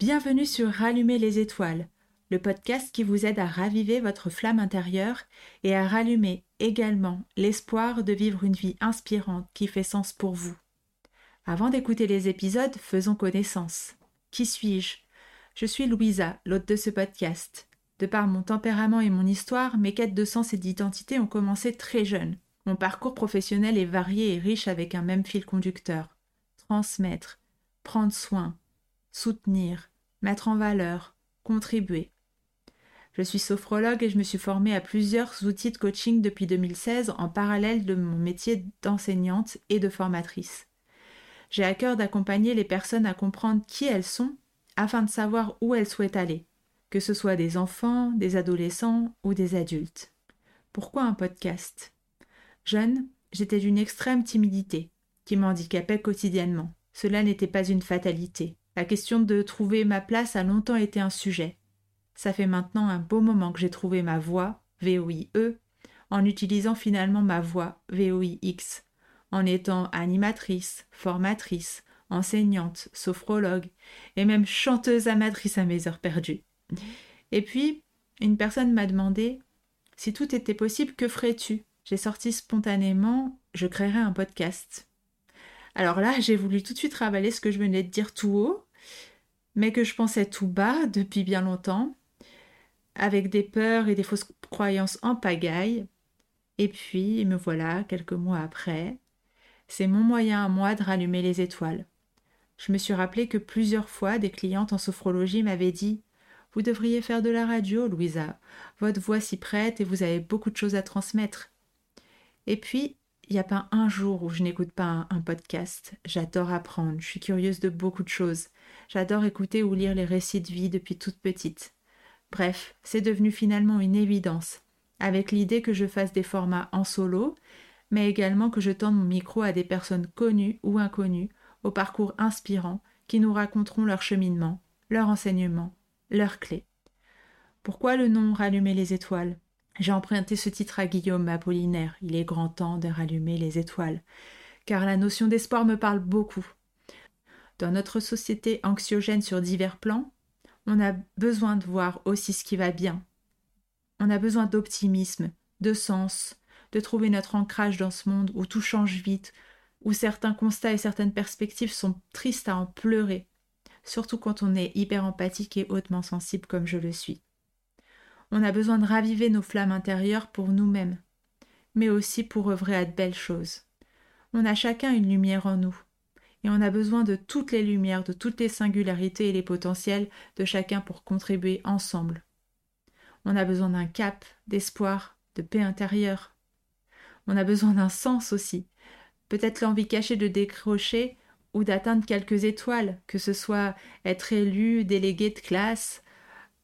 Bienvenue sur Rallumer les étoiles, le podcast qui vous aide à raviver votre flamme intérieure et à rallumer également l'espoir de vivre une vie inspirante qui fait sens pour vous. Avant d'écouter les épisodes, faisons connaissance. Qui suis-je? Je suis Louisa, l'hôte de ce podcast. De par mon tempérament et mon histoire, mes quêtes de sens et d'identité ont commencé très jeune. Mon parcours professionnel est varié et riche avec un même fil conducteur. Transmettre, prendre soin, soutenir, mettre en valeur, contribuer. Je suis sophrologue et je me suis formée à plusieurs outils de coaching depuis 2016 en parallèle de mon métier d'enseignante et de formatrice. J'ai à cœur d'accompagner les personnes à comprendre qui elles sont afin de savoir où elles souhaitent aller, que ce soit des enfants, des adolescents ou des adultes. Pourquoi un podcast? Jeune, j'étais d'une extrême timidité qui m'handicapait quotidiennement. Cela n'était pas une fatalité. La question de trouver ma place a longtemps été un sujet. Ça fait maintenant un beau moment que j'ai trouvé ma voix, VOIE, en utilisant finalement ma voix, VOIX, en étant animatrice, formatrice, enseignante, sophrologue, et même chanteuse amatrice à mes heures perdues. Et puis, une personne m'a demandé Si tout était possible, que ferais-tu? J'ai sorti spontanément Je créerai un podcast. Alors là, j'ai voulu tout de suite ravaler ce que je venais de dire tout haut, mais que je pensais tout bas depuis bien longtemps, avec des peurs et des fausses croyances en pagaille. Et puis, me voilà, quelques mois après, c'est mon moyen à moi de rallumer les étoiles. Je me suis rappelé que plusieurs fois des clientes en sophrologie m'avaient dit Vous devriez faire de la radio, Louisa. Votre voix s'y prête et vous avez beaucoup de choses à transmettre. Et puis, il n'y a pas un jour où je n'écoute pas un, podcast. J'adore apprendre, je suis curieuse de beaucoup de choses. J'adore écouter ou lire les récits de vie depuis toute petite. Bref, c'est devenu finalement une évidence, avec l'idée que je fasse des formats en solo, mais également que je tende mon micro à des personnes connues ou inconnues, au parcours inspirant, qui nous raconteront leur cheminement, leur enseignement, leurs clés. Pourquoi le nom Rallumer les étoiles? J'ai emprunté ce titre à Guillaume Apollinaire. Il est grand temps de rallumer les étoiles. Car la notion d'espoir me parle beaucoup. Dans notre société anxiogène sur divers plans, on a besoin de voir aussi ce qui va bien. On a besoin d'optimisme, de sens, de trouver notre ancrage dans ce monde où tout change vite, où certains constats et certaines perspectives sont tristes à en pleurer, surtout quand on est hyper empathique et hautement sensible comme je le suis. On a besoin de raviver nos flammes intérieures pour nous-mêmes, mais aussi pour œuvrer à de belles choses. On a chacun une lumière en nous, et on a besoin de toutes les lumières, de toutes les singularités et les potentiels de chacun pour contribuer ensemble. On a besoin d'un cap, d'espoir, de paix intérieure. On a besoin d'un sens aussi, peut-être l'envie cachée de décrocher ou d'atteindre quelques étoiles, que ce soit être élu, délégué de classe,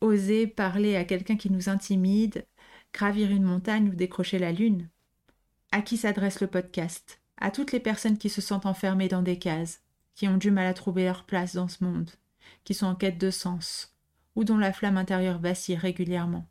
oser parler à quelqu'un qui nous intimide, gravir une montagne ou décrocher la lune À qui s'adresse le podcast? À toutes les personnes qui se sentent enfermées dans des cases, qui ont du mal à trouver leur place dans ce monde, qui sont en quête de sens, ou dont la flamme intérieure vacille régulièrement.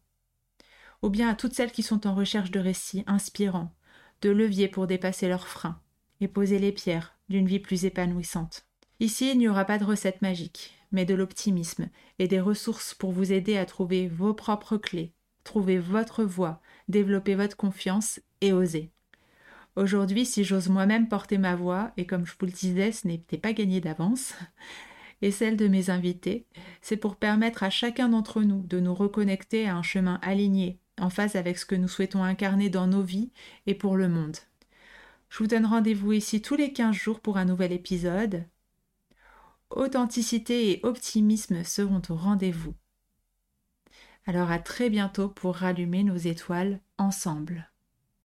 Ou bien à toutes celles qui sont en recherche de récits inspirants, de leviers pour dépasser leurs freins et poser les pierres d'une vie plus épanouissante. Ici, il n'y aura pas de recette magique mais de l'optimisme et des ressources pour vous aider à trouver vos propres clés, trouver votre voie, développer votre confiance et oser. Aujourd'hui, si j'ose moi-même porter ma voix, et comme je vous le disais, ce n'était pas gagné d'avance, et celle de mes invités, c'est pour permettre à chacun d'entre nous de nous reconnecter à un chemin aligné, en phase avec ce que nous souhaitons incarner dans nos vies et pour le monde. Je vous donne rendez-vous ici tous les 15 jours pour un nouvel épisode authenticité et optimisme seront au rendez-vous. Alors à très bientôt pour rallumer nos étoiles ensemble.